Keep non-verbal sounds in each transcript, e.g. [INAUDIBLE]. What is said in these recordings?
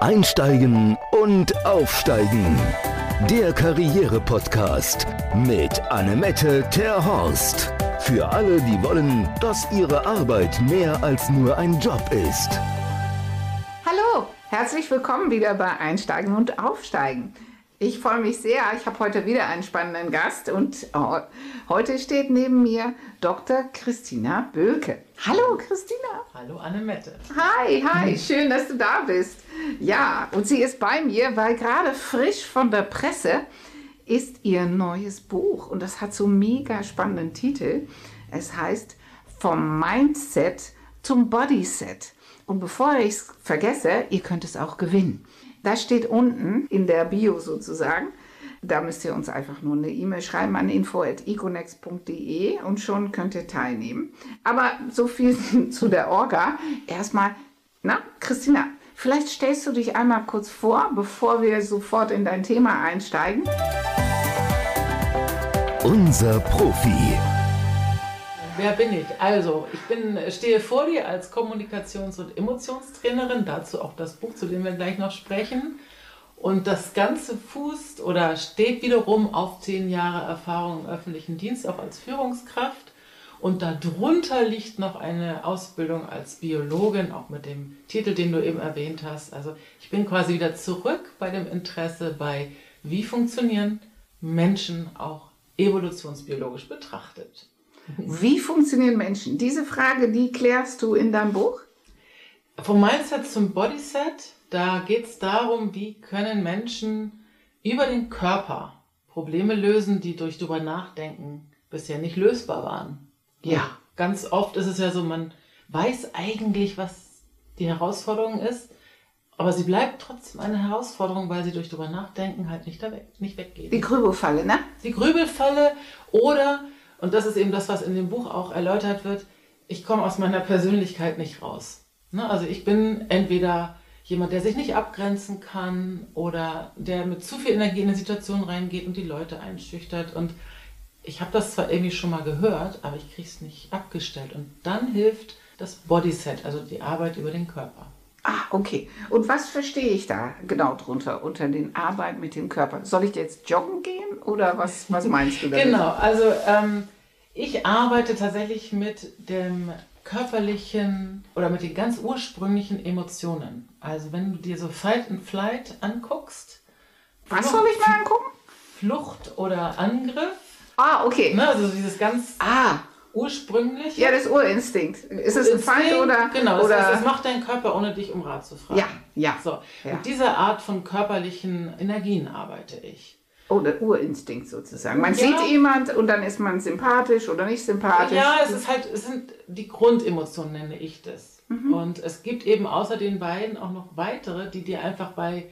Einsteigen und Aufsteigen. Der Karriere-Podcast mit Annemette Terhorst. Für alle, die wollen, dass ihre Arbeit mehr als nur ein Job ist. Hallo, herzlich willkommen wieder bei Einsteigen und Aufsteigen. Ich freue mich sehr. Ich habe heute wieder einen spannenden Gast und oh, heute steht neben mir Dr. Christina Böhlke. Hallo Christina. Hallo Annemette. Hi, hi, schön, dass du da bist. Ja, und sie ist bei mir, weil gerade frisch von der Presse ist ihr neues Buch und das hat so einen mega spannenden Titel. Es heißt Vom Mindset zum Bodyset. Und bevor ich es vergesse, ihr könnt es auch gewinnen. Das steht unten in der Bio sozusagen. Da müsst ihr uns einfach nur eine E-Mail schreiben an info.econex.de und schon könnt ihr teilnehmen. Aber so viel [LAUGHS] zu der Orga. Erstmal, na, Christina, vielleicht stellst du dich einmal kurz vor, bevor wir sofort in dein Thema einsteigen. Unser Profi. Wer bin ich? Also, ich bin, stehe vor dir als Kommunikations- und Emotionstrainerin, dazu auch das Buch, zu dem wir gleich noch sprechen. Und das Ganze fußt oder steht wiederum auf zehn Jahre Erfahrung im öffentlichen Dienst, auch als Führungskraft. Und darunter liegt noch eine Ausbildung als Biologin, auch mit dem Titel, den du eben erwähnt hast. Also ich bin quasi wieder zurück bei dem Interesse bei, wie funktionieren Menschen auch evolutionsbiologisch betrachtet. Wie funktionieren Menschen? Diese Frage, die klärst du in deinem Buch? Vom Mindset zum Bodyset, da geht es darum, wie können Menschen über den Körper Probleme lösen, die durch drüber nachdenken bisher nicht lösbar waren. Ja. Ganz oft ist es ja so, man weiß eigentlich, was die Herausforderung ist, aber sie bleibt trotzdem eine Herausforderung, weil sie durch drüber nachdenken halt nicht, weg, nicht weggeht. Die Grübelfalle, ne? Die Grübelfalle oder, und das ist eben das, was in dem Buch auch erläutert wird, ich komme aus meiner Persönlichkeit nicht raus. Ne? Also ich bin entweder jemand, der sich nicht abgrenzen kann oder der mit zu viel Energie in eine Situation reingeht und die Leute einschüchtert. Und ich habe das zwar irgendwie schon mal gehört, aber ich kriege es nicht abgestellt. Und dann hilft das Bodyset, also die Arbeit über den Körper. Ah, okay. Und was verstehe ich da genau drunter, unter den Arbeit mit dem Körper? Soll ich jetzt joggen gehen oder was, was meinst du damit? Genau, also ähm, ich arbeite tatsächlich mit dem körperlichen oder mit den ganz ursprünglichen Emotionen. Also wenn du dir so Fight and Flight anguckst. Was soll ich mal angucken? Flucht oder Angriff. Ah, okay. Ne, also dieses ganz Ah, ursprüngliche. ja, das Urinstinkt. Ist es ein Feind oder? Genau, das oder heißt, das macht dein Körper, ohne dich um Rat zu fragen. Ja, ja. So, Ja. mit dieser Art von körperlichen Energien arbeite ich. Oh, der Urinstinkt sozusagen. Man Ja. sieht jemand und dann ist man sympathisch oder nicht sympathisch. Ja, es ist halt, es sind die Grundemotionen, nenne ich das. Mhm. Und es gibt eben außer den beiden auch noch weitere, die dir einfach bei,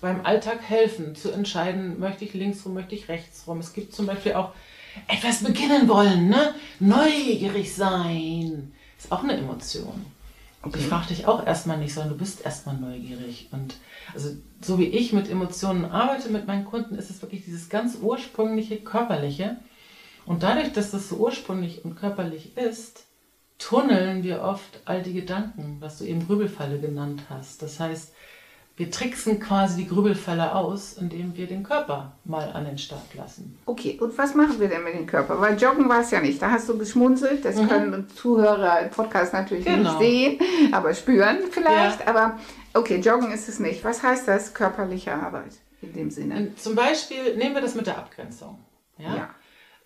beim Alltag helfen, zu entscheiden, möchte ich links rum, möchte ich rechts rum. Es gibt zum Beispiel auch etwas beginnen wollen, ne? Neugierig sein. Ist auch eine Emotion. Und ich frage dich auch erstmal nicht, sondern du bist erstmal neugierig. Und also so wie ich mit Emotionen arbeite mit meinen Kunden, ist es wirklich dieses ganz ursprüngliche, körperliche. Und dadurch, dass das so ursprünglich und körperlich ist, tunneln wir oft all die Gedanken, was du eben Grübelfalle genannt hast. Das heißt, wir tricksen quasi die Grübelfalle aus, indem wir den Körper mal an den Start lassen. Okay, und was machen wir denn mit dem Körper? Weil Joggen war es ja nicht. Da hast du geschmunzelt. Das können Zuhörer im Podcast natürlich Mhm. Genau. nicht sehen, aber spüren vielleicht. Aber okay, Joggen ist es nicht. Was heißt das, körperliche Arbeit in dem Sinne? Und zum Beispiel nehmen wir das mit der Abgrenzung. Ja? Ja.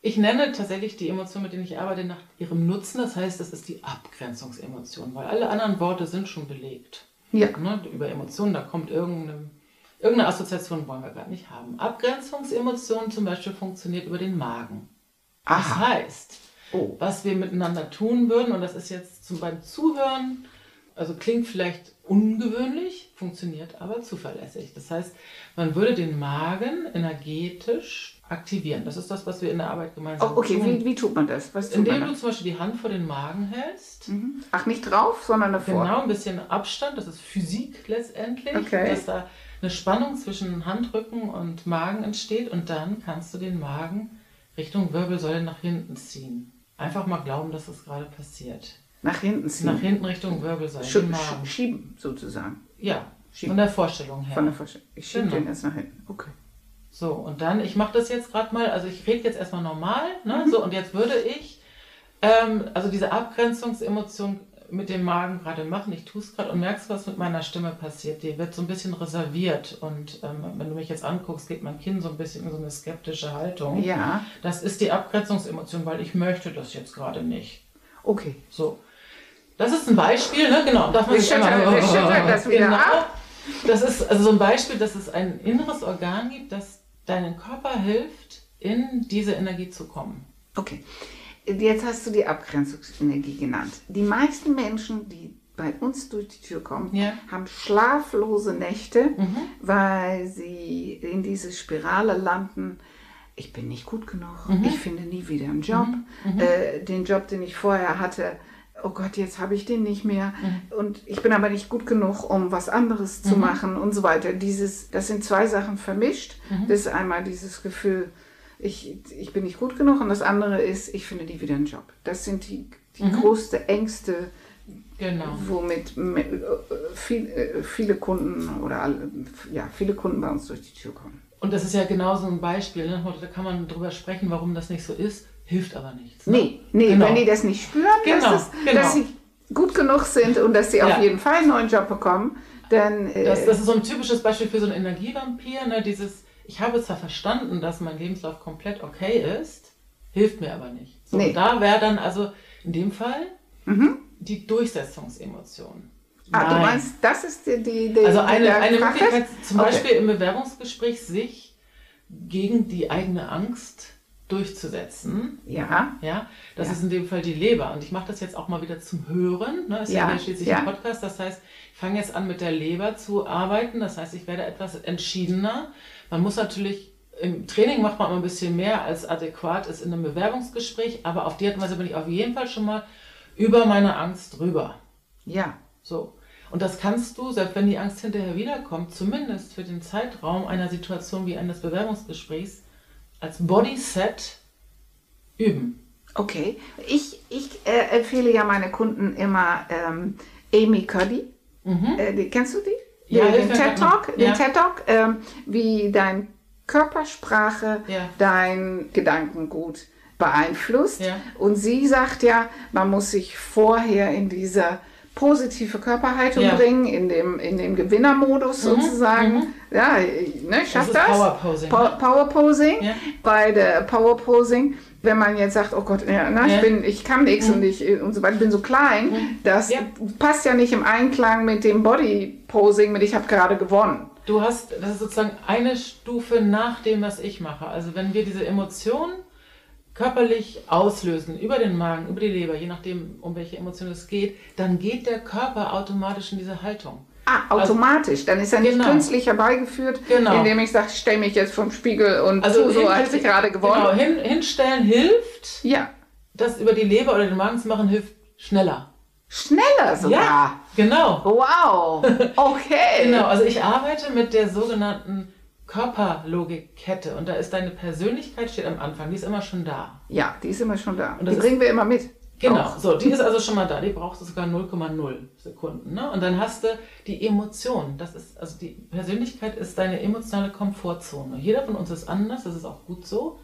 Ich nenne tatsächlich die Emotion, mit denen ich arbeite, nach ihrem Nutzen. Das heißt, das ist die Abgrenzungsemotion, weil alle anderen Worte sind schon belegt. Ja. Ne? Über Emotionen, da kommt irgendeine, irgendeine Assoziation, wollen wir gar nicht haben. Abgrenzungsemotion zum Beispiel funktioniert über den Magen. Das Aha. heißt, Oh. was wir miteinander tun würden, und das ist jetzt zum, beim Zuhören, also klingt vielleicht ungewöhnlich, funktioniert aber zuverlässig. Das heißt, man würde den Magen energetisch aktivieren. Das ist das, was wir in der Arbeit gemeinsam Oh, okay, tun. wie, wie tut man das? Was Indem du zum Beispiel die Hand vor den Magen hältst, Ach, nicht drauf, sondern davor. genau ein bisschen Abstand, das ist Physik letztendlich, Okay. dass da eine Spannung zwischen Handrücken und Magen entsteht und dann kannst du den Magen Richtung Wirbelsäule nach hinten ziehen. Einfach mal glauben, dass das gerade passiert. Nach hinten ziehen. Nach hinten Richtung Wirbelsäule, Sch schieben sozusagen. Ja, Schieb. Von der Vorstellung her. Von der Vorstellung. Ich schiebe Genau. den jetzt nach hinten. Okay. So, und dann, ich mache das jetzt gerade mal, also ich rede jetzt erstmal normal, Mhm. ne? So, und jetzt würde ich, ähm, also diese Abgrenzungsemotion mit dem Magen gerade machen, ich tue es gerade und merkst, was mit meiner Stimme passiert. Die wird so ein bisschen reserviert und ähm, wenn du mich jetzt anguckst, geht mein Kinn so ein bisschen in so eine skeptische Haltung. Ja, Das ist die Abgrenzungsemotion, weil ich möchte das jetzt gerade nicht. okay. So. Das ist ein Beispiel, ne? Genau. Darf man Wir sich einmal- schütteln- wir schütteln das wieder genau. ab. Das ist also so ein Beispiel, dass es ein inneres Organ gibt, das deinem Körper hilft, in diese Energie zu kommen. Okay. Jetzt hast du die Abgrenzungsenergie genannt. Die meisten Menschen, die bei uns durch die Tür kommen, Ja. haben schlaflose Nächte, weil sie in diese Spirale landen. Ich bin nicht gut genug. Ich finde nie wieder einen Job. Äh, den Job, den ich vorher hatte, oh Gott, jetzt habe ich den nicht mehr. Und ich bin aber nicht gut genug, um was anderes zu machen und so weiter. Dieses, das sind zwei Sachen vermischt. Das ist einmal dieses Gefühl, ich, ich bin nicht gut genug und das andere ist, ich finde nie wieder einen Job. Das sind die, die größte Ängste, Genau. womit äh, viel, äh, viele Kunden oder alle, ja, viele Kunden bei uns durch die Tür kommen. Und das ist ja genau so ein Beispiel. Ne? Da kann man drüber sprechen, warum das nicht so ist, hilft aber nichts. Ne? Nee, nee, Genau. wenn die das nicht spüren, Genau, dass, es, genau. dass sie gut genug sind und dass sie auf Ja. jeden Fall einen neuen Job bekommen, dann äh, Das, das ist so ein typisches Beispiel für so einen Energievampir. Ne? Dieses, ich habe zwar verstanden, dass mein Lebenslauf komplett okay ist, hilft mir aber nicht. So, Nee. da wäre dann also in dem Fall die Durchsetzungsemotion. ah, du Nein. meinst, das ist die, die, die Also eine, eine? Möglichkeit, zum Okay. Beispiel im Bewerbungsgespräch, sich gegen die eigene Angst durchzusetzen. Ja, Ja, das Ja. ist in dem Fall die Leber. Und ich mache das jetzt auch mal wieder zum Hören. Ne? Ist ja, Ja, schließlich ja. ein Podcast. Das heißt, ich fange jetzt an mit der Leber zu arbeiten. Das heißt, ich werde etwas entschiedener. Man muss natürlich, im Training macht man immer ein bisschen mehr, als adäquat ist in einem Bewerbungsgespräch. Aber auf die Art und Weise bin ich auf jeden Fall schon mal über meine Angst drüber. ja, So. Und das kannst du, selbst wenn die Angst hinterher wiederkommt, zumindest für den Zeitraum einer Situation wie eines Bewerbungsgesprächs, als Bodyset üben. okay. Ich, ich äh, empfehle ja meine Kunden immer ähm, Amy Cuddy. Äh, die, kennst du die? Mhm. Ja, den, den TED Talk, den Ja. TED Talk, ähm, wie dein Körpersprache Ja. dein Gedankengut beeinflusst. Ja. Und sie sagt ja, man muss sich vorher in diese positive Körperhaltung Ja. Mhm. bringen, in dem, in dem Gewinnermodus sozusagen. Ja, ne, schafft ist das? Power Posing, Po ne? Power Posing. Ja. Bei der Power Posing, wenn man jetzt sagt, oh Gott, ja, na, Ja. ich bin, ich kann nichts und ich und so weiter, bin so klein, das Ja. passt ja nicht im Einklang mit dem Body Posing, mit ich habe gerade gewonnen. Du hast, das ist sozusagen eine Stufe nach dem, was ich mache. Also wenn wir diese Emotion körperlich auslösen, über den Magen, über die Leber, je nachdem, um welche Emotion es geht, dann geht der Körper automatisch in diese Haltung. Ah, automatisch. Dann ist er nicht Genau. künstlich herbeigeführt, Genau. indem ich sage, ich stelle mich jetzt vom Spiegel und Also so, als ich gerade gewonnen Genau, hin, hinstellen hilft, Ja, das über dieBer oder den Magen zu machen, hilft schneller. schneller sogar. Ja, genau. Wow, [LAUGHS] okay. Genau, also ich arbeite mit der sogenannten Körperlogikkette und da ist deine Persönlichkeit steht am Anfang, die ist immer schon da. Ja, die ist immer schon da. Und die das bringen wir immer mit. Genau, Auch. so, die ist also schon mal da, die brauchst du sogar 0,0 Sekunden. Ne? Und dann hast du die Emotion. Das ist, also die Persönlichkeit ist deine emotionale Komfortzone. Jeder von uns ist anders, das ist auch gut so.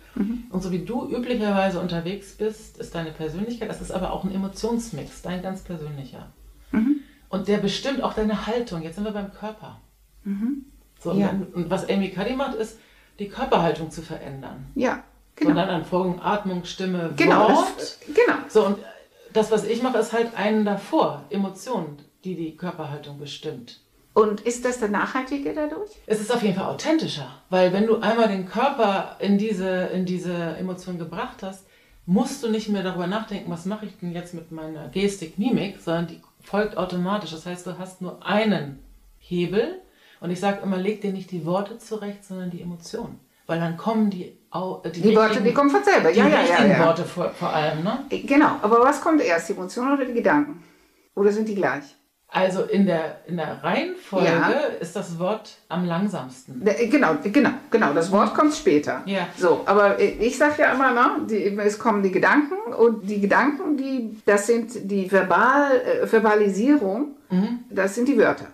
Und so wie du üblicherweise unterwegs bist, ist deine Persönlichkeit, das ist aber auch ein Emotionsmix, dein ganz persönlicher. Und der bestimmt auch deine Haltung. Jetzt sind wir beim Körper. So, und, Ja. und was Amy Cuddy macht, ist, die Körperhaltung zu verändern. Ja, Und genau. dann an Folgen Atmung, Stimme, Genau, Wort. das, genau. So, und das, was ich mache, ist halt einen davor, Emotionen, die die Körperhaltung bestimmt. Und ist das der Nachhaltige dadurch? Es ist auf jeden Fall authentischer, weil wenn du einmal den Körper in diese, in diese Emotion gebracht hast, musst du nicht mehr darüber nachdenken, was mache ich denn jetzt mit meiner Gestik, Mimik, sondern die folgt automatisch. Das heißt, du hast nur einen Hebel und ich sage immer, leg dir nicht die Worte zurecht, sondern die Emotionen. Weil dann kommen die, äh, Die Worte, die kommen von selber. die Ja, ja, ja. richtigen ja. Worte vor, vor allem. Ne? Genau, aber was kommt erst, die Emotionen oder die Gedanken? Oder sind die gleich? Also in der, in der Reihenfolge Ja. ist das Wort am langsamsten. Ne, Genau, genau, genau. Das Wort kommt später. Ja. So, aber ich sage ja immer, ne, die, es kommen die Gedanken und die Gedanken, die, das sind die Verbal, äh, Verbalisierung, Mhm. das sind die Wörter.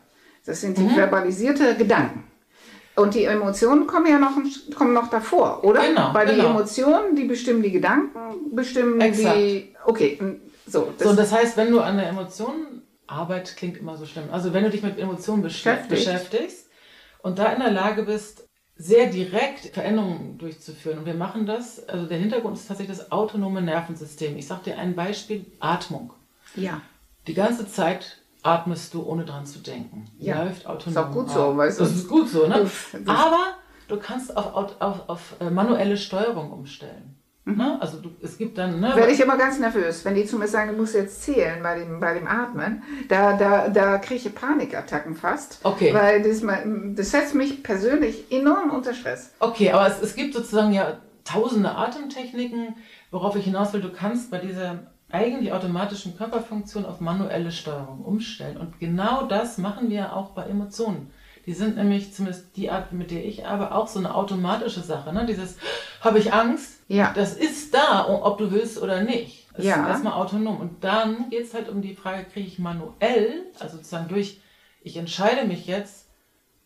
Das sind die verbalisierte Gedanken. Und die Emotionen kommen ja noch, kommen noch davor, oder? Genau, Weil die genau. Emotionen, die bestimmen die Gedanken, bestimmen Exakt. die. Okay, so. Das, So, das heißt, wenn du an der Emotion, Arbeit klingt immer so schlimm, also wenn du dich mit Emotionen besch- Beschäftigt. beschäftigst und da in der Lage bist, sehr direkt Veränderungen durchzuführen. Und wir machen das, also der Hintergrund ist tatsächlich das autonome Nervensystem. Ich sage dir ein Beispiel, Atmung. ja. Die ganze Zeit atmest du, ohne dran zu denken. Ja. Läuft autonom. Ist auch gut so, ab. weißt du. Das ist gut so, ne? Aber du kannst auf, auf, auf, äh, manuelle Steuerung umstellen. Ne? Also du, es gibt dann... Ne, Werde ich immer ganz nervös, wenn die zu mir sagen, du musst jetzt zählen bei dem, bei dem Atmen. Da, da, da kriege ich Panikattacken fast. Okay. Weil das, das setzt mich persönlich enorm unter Stress. Okay, aber es, es gibt sozusagen ja tausende Atemtechniken, worauf ich hinaus will. Du kannst bei dieser eigentlich automatischen Körperfunktion auf manuelle Steuerung umstellen. Und genau das machen wir auch bei Emotionen. Die sind nämlich, zumindest die Art, mit der ich arbeite, auch so eine automatische Sache. Ne? Dieses, habe ich Angst? Ja. Das ist da, ob du willst oder nicht. Das Ja. ist erstmal autonom. Und dann geht es halt um die Frage, kriege ich manuell, also sozusagen durch, ich entscheide mich jetzt,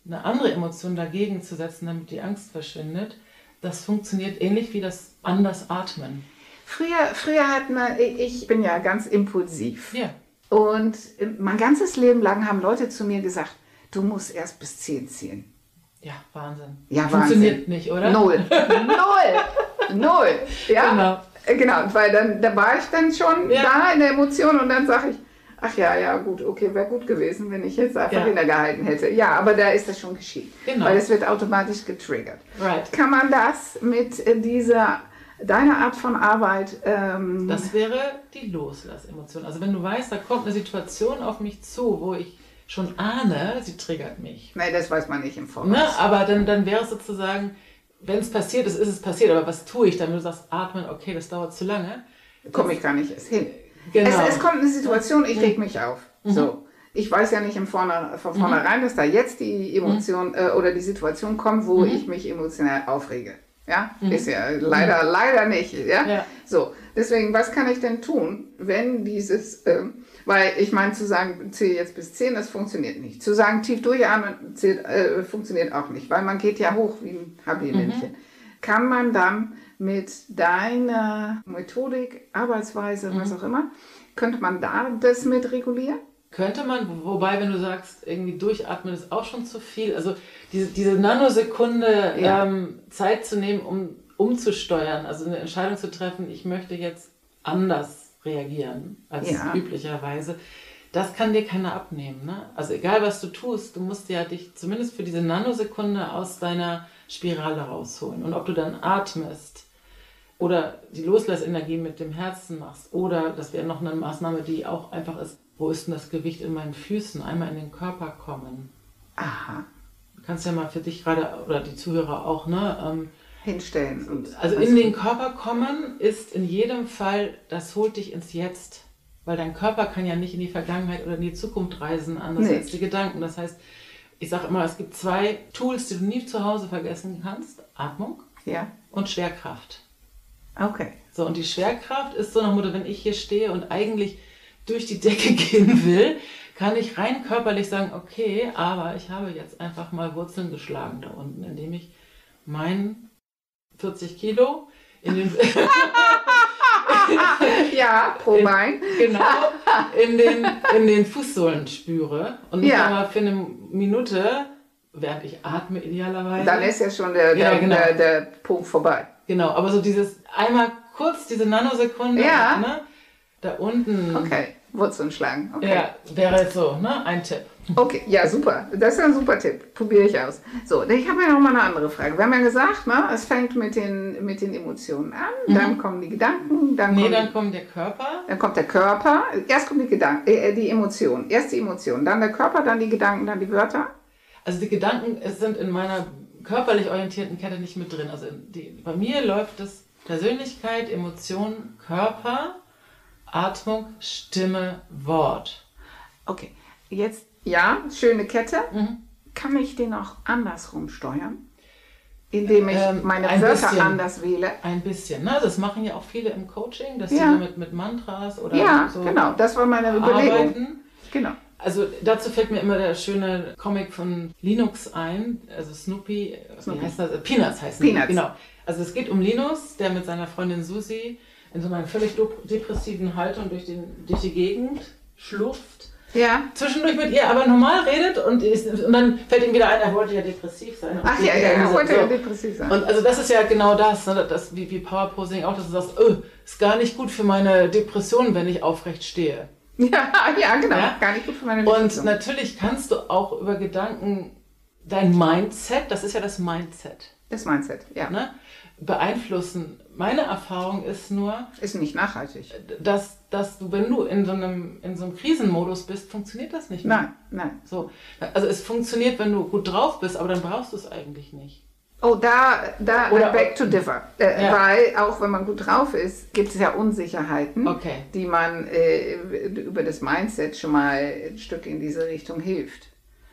eine andere Emotion dagegen zu setzen, damit die Angst verschwindet. Das funktioniert ähnlich wie das anders atmen. Früher, früher hat man, ich bin ja ganz impulsiv. Ja. Und mein ganzes Leben lang haben Leute zu mir gesagt, du musst erst bis 10 zählen. Ja, Wahnsinn. Ja, Funktioniert Wahnsinn. nicht, oder? Null. [LAUGHS] Null. Null. Ja. Genau. Genau, weil dann da war ich dann schon Ja. da in der Emotion und dann sage ich, ach ja, ja, gut, okay, wäre gut gewesen, wenn ich jetzt einfach Ja. innegehalten hätte. Ja, aber da ist das schon geschehen. Genau. Weil es wird automatisch getriggert. Right. Kann man das mit dieser, deiner Art von Arbeit, ähm, Das wäre die Loslassemotion. Also wenn du weißt, da kommt eine Situation auf mich zu, wo ich schon ahne, sie triggert mich. nee, das weiß man nicht im Voraus. Ne? Aber dann, dann wäre es sozusagen, wenn es passiert ist, ist es passiert. Aber was tue ich dann? Wenn du sagst, atmen, okay, das dauert zu lange. komme ich gar nicht erst hin. Genau. Mhm. Es, es kommt eine Situation, ich reg mich auf. So. Ich weiß ja nicht im Vorne, von vornherein, dass da jetzt die Emotion äh, oder die Situation kommt, wo Mhm. ich mich emotional aufrege. Ja, ist ja leider, leider nicht. Ja? Ja. So, deswegen, was kann ich denn tun, wenn dieses, ähm, weil ich meine, zu sagen, zähle jetzt bis 10, das funktioniert nicht. Zu sagen, tief durchatmen, zählt, äh, funktioniert auch nicht, weil man geht ja hoch wie ein Habiländchen. Kann man dann mit deiner Methodik, Arbeitsweise, was auch immer, könnte man da das mit regulieren? Könnte man, wo- wobei, wenn du sagst, irgendwie durchatmen ist auch schon zu viel. Also diese, diese Nanosekunde Ja. ähm, Zeit zu nehmen, um umzusteuern, also eine Entscheidung zu treffen, ich möchte jetzt anders reagieren als Ja. üblicherweise, das kann dir keiner abnehmen. Ne? Also egal, was du tust, du musst ja dich zumindest für diese Nanosekunde aus deiner Spirale rausholen. Und ob du dann atmest, oder die Loslassenergie mit dem Herzen machst oder das wäre noch eine Maßnahme, die auch einfach ist, wo ist denn das Gewicht in meinen Füßen, einmal in den Körper kommen. Aha, Du kannst ja mal für dich gerade oder die Zuhörer auch, ne? Ähm, hinstellen. Und also in den Körper kommen ist in jedem Fall, das holt dich ins Jetzt. Weil dein Körper kann ja nicht in die Vergangenheit oder in die Zukunft reisen, anders Nee. als die Gedanken. Das heißt, ich sage immer, es gibt zwei Tools, die du nie zu Hause vergessen kannst. Atmung Ja, und Schwerkraft. okay. So, und die Schwerkraft ist so nach Motto, wenn ich hier stehe und eigentlich durch die Decke [LAUGHS] gehen will, kann ich rein körperlich sagen, okay, aber ich habe jetzt einfach mal Wurzeln geschlagen da unten, indem ich mein 40 Kilo in den, [LAUGHS] Ja, pro Bein. genau, in den, in den Fußsohlen spüre und nicht Ja. einmal für eine Minute, während ich atme idealerweise. Dann ist ja schon der, Ja, der, genau. der, der Punkt vorbei. genau, aber so dieses einmal kurz, diese Nanosekunde, Ja. ne, da unten. Okay, Wurzeln schlagen. Okay. Ja, wäre jetzt so, ne? Ein Tipp. Okay, ja, super. Das ist ein super Tipp. Probiere ich aus. So, ich habe ja noch mal eine andere Frage. Wir haben ja gesagt, ne, es fängt mit den, mit den Emotionen an, dann kommen die Gedanken, dann, Mhm. Nee, kommt, dann kommt der Körper. dann kommt der Körper. Erst kommt die, Gedanken, äh, die Emotion. Erst die Emotion, dann der Körper, dann die Gedanken, dann die Wörter. Also die Gedanken es sind in meiner körperlich orientierten Kette nicht mit drin. Also die, bei mir läuft es Persönlichkeit, Emotion, Körper, Atmung, Stimme, Wort. Okay, jetzt, ja, schöne Kette. Mhm. Kann ich den auch andersrum steuern? Indem ich Ähm, meine ein Wörter bisschen. anders wähle? Ein bisschen. Ne? Das machen ja auch viele im Coaching, dass sie Ja. mit, mit Mantras oder Ja, so genau, das war meine Überlegung. arbeiten. Genau. Also dazu fällt mir immer der schöne Comic von Linux ein, also Snoopy, Snoopy. wie heißt das? Peanuts heißt Peanuts. Genau. Also es geht um Linus, der mit seiner Freundin Susi in so einer völlig depressiven Haltung durch, den, durch die Gegend schlurft. Ja. Zwischendurch mit ihr aber normal redet und, ist, und dann fällt ihm wieder ein, er wollte ja depressiv sein. Ach ja, ja, er wollte ja depressiv sein. Und also das ist ja genau das, ne, das wie, wie Powerposing auch, dass du sagst, oh, ist gar nicht gut für meine Depression, wenn ich aufrecht stehe. [LAUGHS] Ja, ja, genau. Ja? Gar nicht gut für meine Depression. Und natürlich kannst du auch über Gedanken dein Mindset, das ist ja das Mindset. Das Mindset, ja. Ne, beeinflussen. Meine Erfahrung ist nur. Ist nicht nachhaltig. Dass, dass du, wenn du in so, einem, in so einem Krisenmodus bist, funktioniert das nicht mehr. Nein, nein. So, also es funktioniert, wenn du gut drauf bist, aber dann brauchst du es eigentlich nicht. Oh, da, da Oder, back to differ. Äh, ja. Weil auch wenn man gut drauf ist, gibt es ja Unsicherheiten, okay. die man äh, über das Mindset schon mal ein Stück in diese Richtung hilft.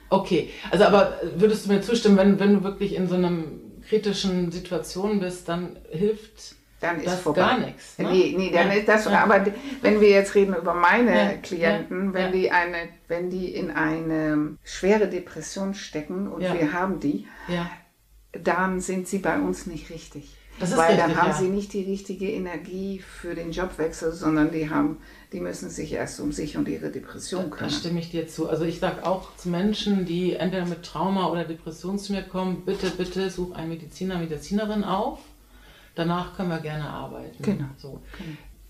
Okay, also aber würdest du mir zustimmen, wenn, wenn du wirklich in so einem kritischen Situation bist, dann hilft dann ist das vorbei. gar nichts. Ne? Nee, nee, dann ja. ist das, ja. aber wenn wir jetzt reden über meine ja. Klienten, wenn die eine, wenn die in eine schwere Depression stecken und wir haben die, dann sind sie bei uns nicht richtig. Weil richtig, dann haben sie nicht die richtige Energie für den Jobwechsel, sondern die haben, die müssen sich erst um sich und ihre Depression kümmern. Da stimme ich dir zu. Also ich sage auch zu Menschen, die entweder mit Trauma oder Depression zu mir kommen, bitte, bitte such einen Mediziner, Medizinerin auf. Danach können wir gerne arbeiten. Genau. So.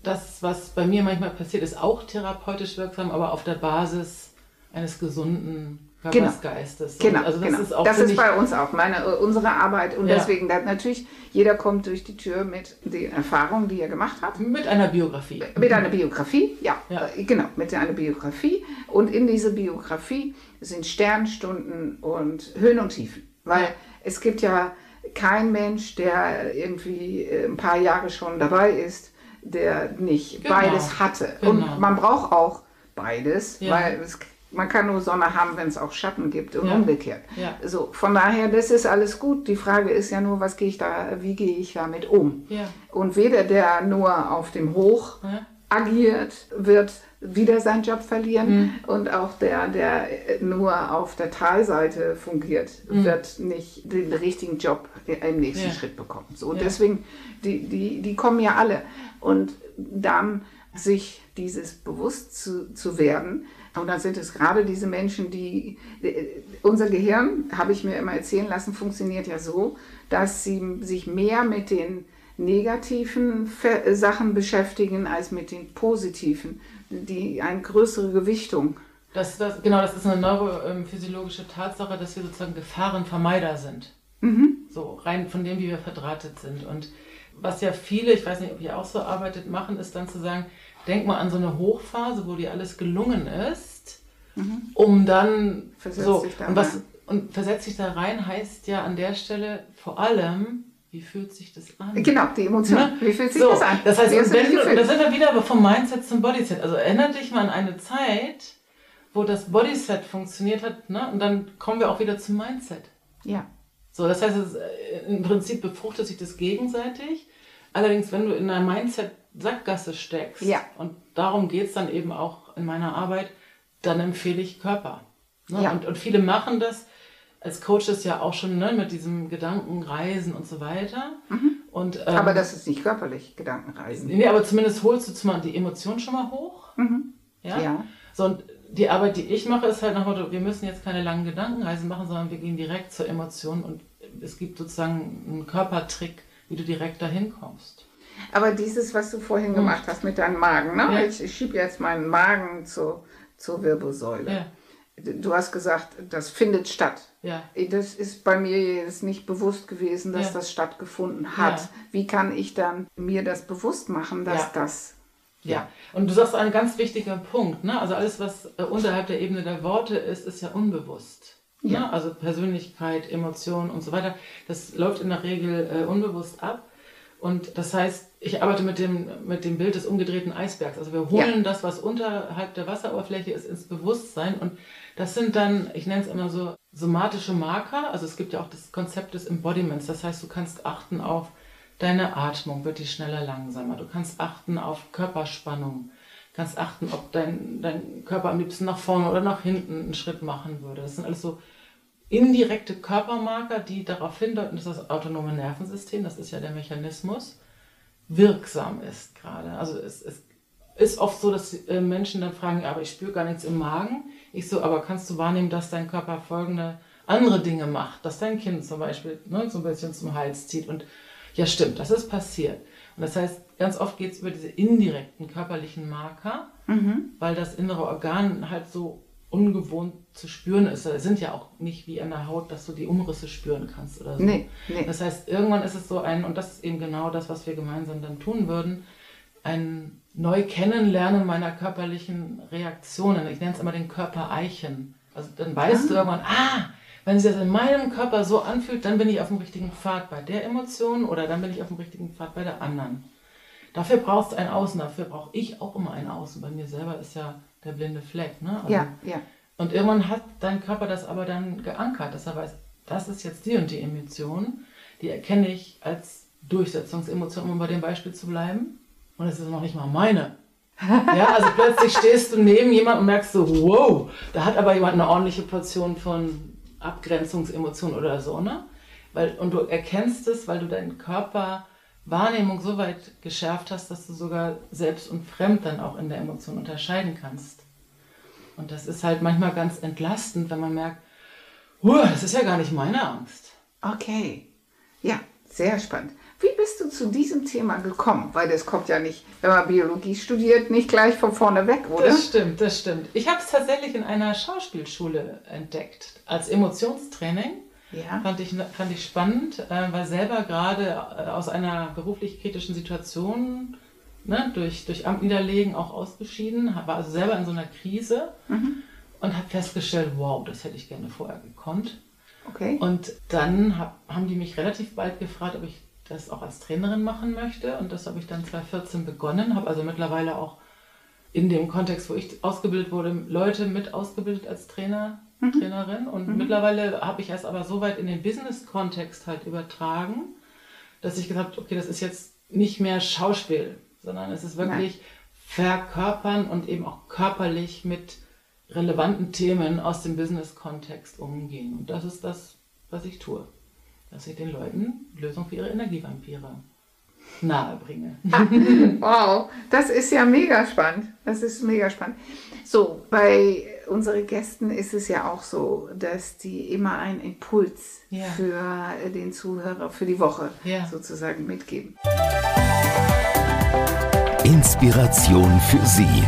Das, was bei mir manchmal passiert, ist auch therapeutisch wirksam, aber auf der Basis eines gesunden genau. Geistes. Genau, also das genau. ist, auch, das ist bei uns auch meine, äh, unsere Arbeit. Und ja. deswegen, natürlich, jeder kommt durch die Tür mit den Erfahrungen, die er gemacht hat. Mit einer Biografie. Mit einer Biografie, ja, ja. Äh, genau, mit einer Biografie. Und in dieser Biografie sind Sternstunden und Höhen und Tiefen. Weil ja. es gibt ja kein Mensch, der irgendwie äh, ein paar Jahre schon dabei ist, der nicht genau. beides hatte. Genau. Und man braucht auch beides, weil es man kann nur Sonne haben, wenn es auch Schatten gibt und ja. umgekehrt. Ja. So, von daher, das ist alles gut. Die Frage ist ja nur, was gehe ich da, wie gehe ich damit um? Ja. Und weder der nur auf dem Hoch agiert, wird wieder seinen Job verlieren mhm. und auch der, der nur auf der Talseite fungiert, mhm. wird nicht den richtigen Job im nächsten Schritt bekommen. So, und deswegen, die, die, die kommen ja alle. Und dann sich dieses bewusst zu, zu werden, und dann sind es gerade diese Menschen, die, unser Gehirn, habe ich mir immer erzählen lassen, funktioniert ja so, dass sie sich mehr mit den negativen Sachen beschäftigen als mit den positiven, die eine größere Gewichtung. Das, das, genau, das ist eine neurophysiologische Tatsache, dass wir sozusagen Gefahrenvermeider sind. Mhm. So rein von dem, wie wir verdrahtet sind. Und was ja viele, ich weiß nicht, ob ihr auch so arbeitet, machen, ist dann zu sagen, denk mal an so eine Hochphase, wo dir alles gelungen ist, mhm. um dann versetz so da und was und versetzt sich da rein heißt ja an der Stelle vor allem, wie fühlt sich das an? Genau, die Emotion. Ne? Wie fühlt sich so, das an? Das heißt, und wenn du, und da sind wir wieder vom Mindset zum Bodyset. Also erinnere dich mal an eine Zeit, wo das Bodyset funktioniert hat, ne? und dann kommen wir auch wieder zum Mindset. Ja. So, das heißt, es, äh, im Prinzip befruchtet sich das gegenseitig. Allerdings, wenn du in einer Mindset-Sackgasse steckst, ja. und darum geht es dann eben auch in meiner Arbeit, dann empfehle ich Körper. Ne? Ja. Und, und viele machen das als Coaches ja auch schon ne, mit diesem Gedankenreisen und so weiter. Mhm. Und, ähm, aber das ist nicht körperlich, Gedankenreisen. Nee, aber zumindest holst du zumal die Emotionen schon mal hoch. Mhm. Ja? ja. So, und die Arbeit, die ich mache, ist halt nach Motto, wir müssen jetzt keine langen Gedankenreisen machen, sondern wir gehen direkt zur Emotion und es gibt sozusagen einen Körpertrick, wie du direkt dahin kommst. Aber dieses, was du vorhin gemacht hast mit deinem Magen, ne? Ja. ich, ich schiebe jetzt meinen Magen zur, zur Wirbelsäule. Ja. Du hast gesagt, das findet statt. Ja. Das ist bei mir jetzt nicht bewusst gewesen, dass Ja. das stattgefunden hat. Wie kann ich dann mir das bewusst machen, dass das. Ja, und du sagst einen ganz wichtigen Punkt. Ne? Also alles, was äh, unterhalb der Ebene der Worte ist, ist ja unbewusst. Ja. Ne? Also Persönlichkeit, Emotionen und so weiter. Das läuft in der Regel äh, unbewusst ab. Und das heißt, ich arbeite mit dem, mit dem Bild des umgedrehten Eisbergs. Also wir holen das, was unterhalb der Wasseroberfläche ist, ins Bewusstsein. Und das sind dann, ich nenne es immer so, somatische Marker. Also es gibt ja auch das Konzept des Embodiments. Das heißt, du kannst achten auf deine Atmung, wird die schneller, langsamer. Du kannst achten auf Körperspannung, kannst achten, ob dein, dein Körper am liebsten nach vorne oder nach hinten einen Schritt machen würde. Das sind alles so indirekte Körpermarker, die darauf hindeuten, dass das autonome Nervensystem, das ist ja der Mechanismus, wirksam ist gerade. Also es, es ist oft so, dass äh, Menschen dann fragen, aber ich spüre gar nichts im Magen. Ich so, aber kannst du wahrnehmen, dass dein Körper folgende andere Dinge macht, dass dein Kind zum Beispiel ne, so ein bisschen zum Hals zieht und ja stimmt, das ist passiert. Und das heißt, ganz oft geht es über diese indirekten körperlichen Marker, mhm. weil das innere Organ halt so ungewohnt zu spüren ist. Es sind ja auch nicht wie an der Haut, dass du die Umrisse spüren kannst oder so. Nee, nee. Das heißt, irgendwann ist es so ein, und das ist eben genau das, was wir gemeinsam dann tun würden, ein neu kennenlernen meiner körperlichen Reaktionen. Ich nenne es immer den Körpereichen. Also dann weißt ah. du irgendwann, ah, wenn sich das in meinem Körper so anfühlt, dann bin ich auf dem richtigen Pfad bei der Emotion oder dann bin ich auf dem richtigen Pfad bei der anderen. Dafür brauchst du ein Außen, dafür brauche ich auch immer ein Außen. Bei mir selber ist ja der blinde Fleck. Ne? Also, ja, ja. Und irgendwann hat dein Körper das aber dann geankert, dass er weiß, das ist jetzt die und die Emotion, die erkenne ich als Durchsetzungsemotion, um bei dem Beispiel zu bleiben. Und es ist noch nicht mal meine. [LAUGHS] Ja, also plötzlich stehst du neben jemandem und merkst so, wow, da hat aber jemand eine ordentliche Portion von Abgrenzungsemotion oder so, ne? Weil, und du erkennst es, weil du deinen Körper Wahrnehmung so weit geschärft hast, dass du sogar selbst und fremd dann auch in der Emotion unterscheiden kannst. Und das ist halt manchmal ganz entlastend, wenn man merkt, das ist ja gar nicht meine Angst. Okay. Ja, sehr spannend. Wie bist du zu diesem Thema gekommen? Weil das kommt ja nicht, wenn man Biologie studiert, nicht gleich von vorne weg, oder? Das stimmt, das stimmt. Ich habe es tatsächlich in einer Schauspielschule entdeckt, als Emotionstraining. Ja. Fand, ich, fand ich spannend, äh, war selber gerade äh, aus einer beruflich kritischen Situation ne, durch, durch Amt niederlegen auch ausgeschieden, war also selber in so einer Krise mhm. und habe festgestellt, wow, das hätte ich gerne vorher gekonnt. Okay. Und dann hab, haben die mich relativ bald gefragt, ob ich das auch als Trainerin machen möchte. Und das habe ich dann 2014 begonnen, habe also mittlerweile auch in dem Kontext, wo ich ausgebildet wurde, Leute mit ausgebildet als Trainer, mhm. Trainerin. Und mhm. mittlerweile habe ich es aber so weit in den Business-Kontext halt übertragen, dass ich gesagt habe, okay, das ist jetzt nicht mehr Schauspiel, sondern es ist wirklich Nein. verkörpern und eben auch körperlich mit relevanten Themen aus dem Business-Kontext umgehen. Und das ist das, was ich tue dass ich den Leuten Lösungen für ihre Energievampire nahebringe. Ah, [LAUGHS] wow, das ist ja mega spannend. Das ist mega spannend. So, bei unseren Gästen ist es ja auch so, dass die immer einen Impuls ja. für den Zuhörer für die Woche ja. sozusagen mitgeben. Inspiration für Sie.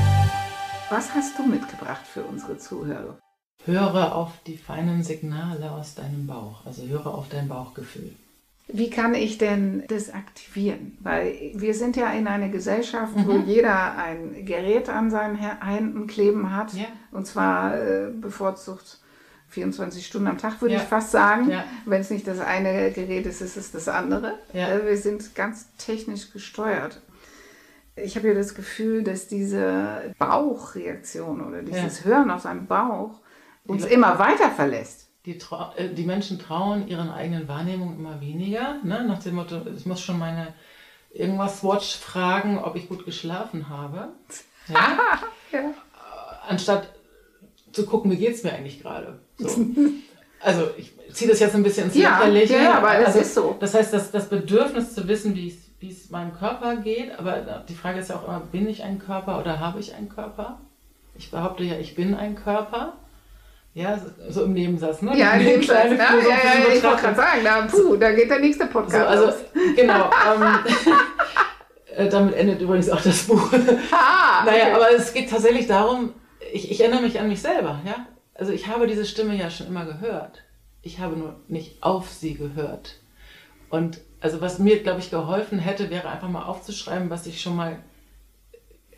Was hast du mitgebracht für unsere Zuhörer? Höre auf die feinen Signale aus deinem Bauch, also höre auf dein Bauchgefühl. Wie kann ich denn das aktivieren? Weil wir sind ja in einer Gesellschaft, mhm. wo jeder ein Gerät an seinen Händen kleben hat. Ja. Und zwar äh, bevorzugt 24 Stunden am Tag, würde ja. ich fast sagen. Ja. Wenn es nicht das eine Gerät ist, ist es das andere. Äh, wir sind ganz technisch gesteuert. Ich habe ja das Gefühl, dass diese Bauchreaktion oder dieses Hören auf seinem Bauch uns immer weiter verlässt. Die, äh, die, Menschen trauen ihren eigenen Wahrnehmungen immer weniger. Ne? Nach dem Motto, ich muss schon meine irgendwas Watch fragen, ob ich gut geschlafen habe. Ja? [LAUGHS] ja. Anstatt zu gucken, wie geht es mir eigentlich gerade. So. Also ich ziehe das jetzt ein bisschen ins ja, Lächerliche. Ja, aber das also, ist so. Das heißt, das, das Bedürfnis zu wissen, wie es meinem Körper geht, aber die Frage ist ja auch immer, bin ich ein Körper oder habe ich einen Körper? Ich behaupte ja, ich bin ein Körper. Ja, so im Nebensatz, ne? Ja, [LAUGHS] im Nebensatz. Ja, ja, ja, ich wollte gerade sagen, da, puh, da geht der nächste Podcast. So, also, [LAUGHS] genau. ähm, [LAUGHS] äh, damit endet übrigens auch das Buch. Ah, naja, okay. aber es geht tatsächlich darum, ich, ich erinnere mich an mich selber, ja. Also ich habe diese Stimme ja schon immer gehört. Ich habe nur nicht auf sie gehört. Und also was mir, glaube ich, geholfen hätte, wäre einfach mal aufzuschreiben, was ich schon mal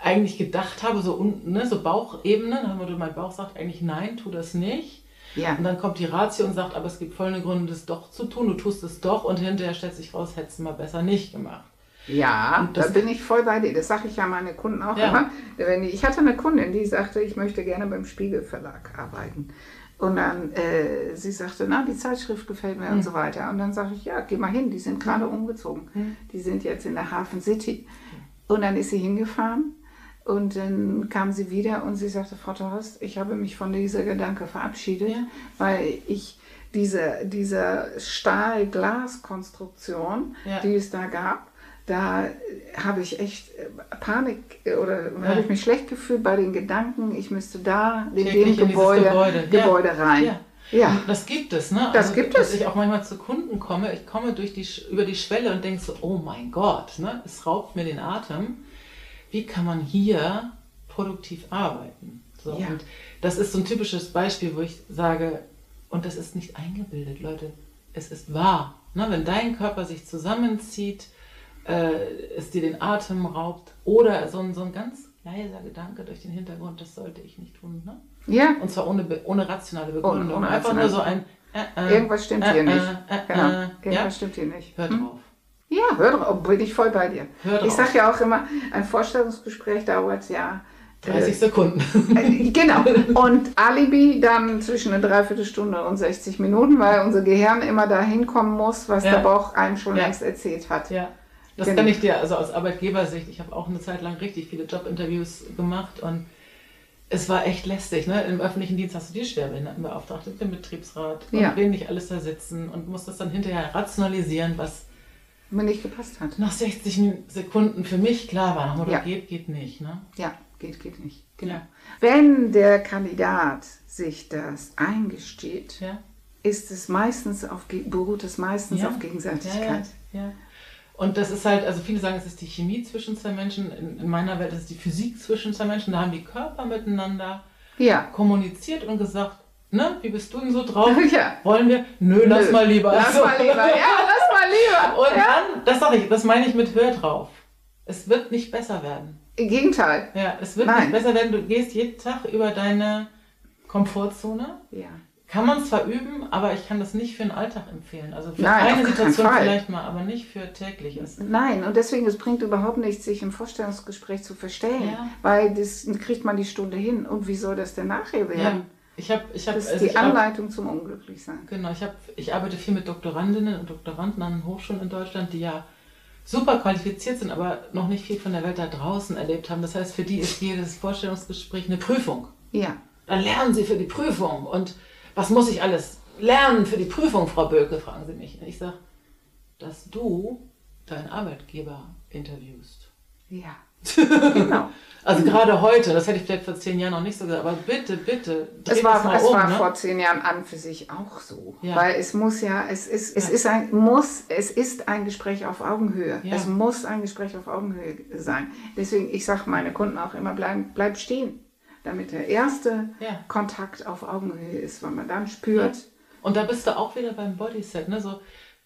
eigentlich gedacht habe, so unten, ne, so Bauchebene, dann mein Bauch sagt eigentlich nein, tu das nicht. Ja. Und dann kommt die Ratio und sagt, aber es gibt folgende Gründe, das doch zu tun, du tust es doch und hinterher stellt sich raus, hättest du mal besser nicht gemacht. Ja, da bin ich voll bei dir. Das sage ich ja meine Kunden auch ja. immer. Wenn ich, ich hatte eine Kundin, die sagte, ich möchte gerne beim Spiegelverlag arbeiten. Und dann, äh, sie sagte, na, die Zeitschrift gefällt mir mhm. und so weiter. Und dann sage ich, ja, geh mal hin, die sind gerade umgezogen. Mhm. Die sind jetzt in der Hafen City. Und dann ist sie hingefahren Und dann kam sie wieder und sie sagte, Frau Torst, ich habe mich von dieser Gedanke verabschiedet, Ja. weil ich diese, diese Stahl-Glas-Konstruktion, Ja. die es da gab, da habe ich echt äh, Panik äh, oder Ja. habe ich mich schlecht gefühlt bei den Gedanken, ich müsste da in dem Gebäude, Gebäude. Ja. Gebäude rein. Ja. Das gibt es, ne? Das gibt dass es. ich auch manchmal zu Kunden komme, ich komme durch die, über die Schwelle und denke so, oh mein Gott, ne? es raubt mir den Atem. Wie kann man hier produktiv arbeiten? So, Ja. Und das ist so ein typisches Beispiel, wo ich sage, und das ist nicht eingebildet, Leute, es ist wahr. Ne? Wenn dein Körper sich zusammenzieht, äh, es dir den Atem raubt oder so ein, so ein ganz leiser Gedanke durch den Hintergrund, das sollte ich nicht tun. Ne? ja, Und zwar ohne, ohne rationale Begründung. ohne Einfach nur so ein. Äh, äh, irgendwas stimmt hier nicht. Äh, äh, genau. Irgendwas ja? stimmt hier nicht. Hör Hm? Ja, hör drauf, bin ich voll bei dir. Hör. Ich sage ja auch immer, ein Vorstellungsgespräch dauert ja 30 Sekunden. Äh, Genau. Und Alibi dann zwischen eine Dreiviertelstunde und 60 Minuten, weil unser Gehirn immer dahin kommen muss, was Ja. der Bauch einem schon Ja. längst erzählt hat. ja. Das Genau. kann ich dir, also aus Arbeitgebersicht, ich habe auch eine Zeit lang richtig viele Jobinterviews gemacht und es war echt lästig. Ne? Im öffentlichen Dienst hast du die Schwerbehindertenbeauftragte, den Betriebsrat und Ja. wen nicht alles da sitzen und musst das dann hinterher rationalisieren, was Mir nicht gepasst hat. nach 60 Min- Sekunden für mich klar war. Motto, Ja. geht, geht nicht. Ne? Ja, geht, geht nicht. Genau. Ja. Wenn der Kandidat sich das eingesteht, Ja. ist es meistens auf, beruht es meistens auf Gegenseitigkeit. Und das ist halt, also viele sagen, es ist die Chemie zwischen zwei Menschen. In, in meiner Welt ist es die Physik zwischen zwei Menschen. Da haben die Körper miteinander kommuniziert und gesagt, ne, wie bist du denn so drauf? [LAUGHS] Wollen wir? Nö, lass Nö. mal lieber. Lass So. mal lieber. Ja, lass [LAUGHS] lieber. Und ja. dann, das sage ich, das meine ich mit Hör drauf. Es wird nicht besser werden. Im Gegenteil. Ja, es wird Nein. nicht besser werden. Du gehst jeden Tag über deine Komfortzone. Ja. Kann man zwar üben, aber ich kann das nicht für den Alltag empfehlen. Also für Nein, eine Situation vielleicht mal, aber nicht für tägliches. Nein, und deswegen, es bringt überhaupt nichts, sich im Vorstellungsgespräch zu verstellen, Ja. weil das kriegt man die Stunde hin. Und wie soll das denn nachher Ja, werden? Ich habe, ich habe, Das ist also die ich hab, Anleitung zum Unglücklichsein. genau, ich habe, ich arbeite viel mit Doktorandinnen und Doktoranden an Hochschulen in Deutschland, die ja super qualifiziert sind, aber noch nicht viel von der Welt da draußen erlebt haben. Das heißt, für die ist jedes Vorstellungsgespräch eine Prüfung. Ja. Dann lernen sie für die Prüfung und was muss ich alles lernen für die Prüfung, Frau Böke, fragen sie mich. Und ich sage, dass du deinen Arbeitgeber interviewst. Ja. Genau. [LAUGHS] Also gerade heute, das hätte ich vielleicht vor zehn Jahren noch nicht so gesagt, aber bitte, bitte, Es war, es um. war ne? vor zehn Jahren an für sich auch so. Ja. Weil es muss ja, es ist, es Ja. ist ein, muss, es ist ein Gespräch auf Augenhöhe. Ja. Es muss ein Gespräch auf Augenhöhe sein. Deswegen, ich sage meine Kunden auch immer, bleib, bleib stehen. Damit der erste. Kontakt auf Augenhöhe ist, weil man dann spürt, Und da bist du auch wieder beim Bodyset, ne? So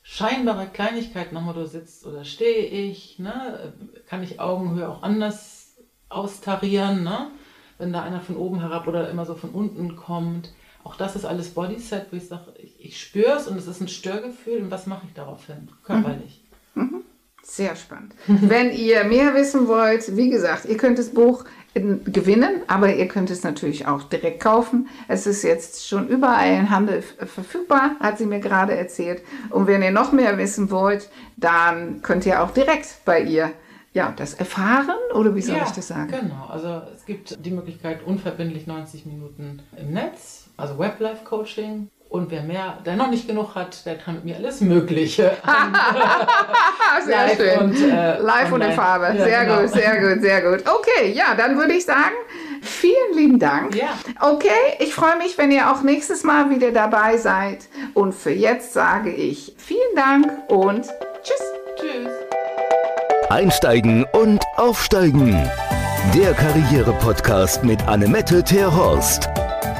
scheinbare Kleinigkeiten, nochmal du sitzt oder stehe ich, ne? Kann ich Augenhöhe auch anders austarieren, ne? Wenn da einer von oben herab oder immer so von unten kommt. Auch das ist alles Bodyset, wo ich sage, ich, ich spüre es und es ist ein Störgefühl und was mache ich daraufhin? Körperlich. Sehr spannend. [LAUGHS] Wenn ihr mehr wissen wollt, wie gesagt, ihr könnt das Buch in, gewinnen, aber ihr könnt es natürlich auch direkt kaufen. Es ist jetzt schon überall im Handel verfügbar, hat sie mir gerade erzählt. Und wenn ihr noch mehr wissen wollt, dann könnt ihr auch direkt bei ihr ja, das erfahren oder wie soll ich das sagen? Genau, also es gibt die Möglichkeit unverbindlich 90 Minuten im Netz, also Web-Life-Coaching. Und wer mehr, der noch nicht genug hat, der kann mit mir alles Mögliche [LAUGHS] Ah, sehr Live schön. und, äh, Live und in. Farbe. Ja, sehr genau. gut, sehr gut, sehr gut. Okay, ja, dann würde ich sagen, vielen lieben Dank. Ja. Okay, ich freue mich, wenn ihr auch nächstes Mal wieder dabei seid. Und für jetzt sage ich vielen Dank und tschüss. Tschüss. Einsteigen und aufsteigen. Der Karriere-Podcast mit Annemette Terhorst.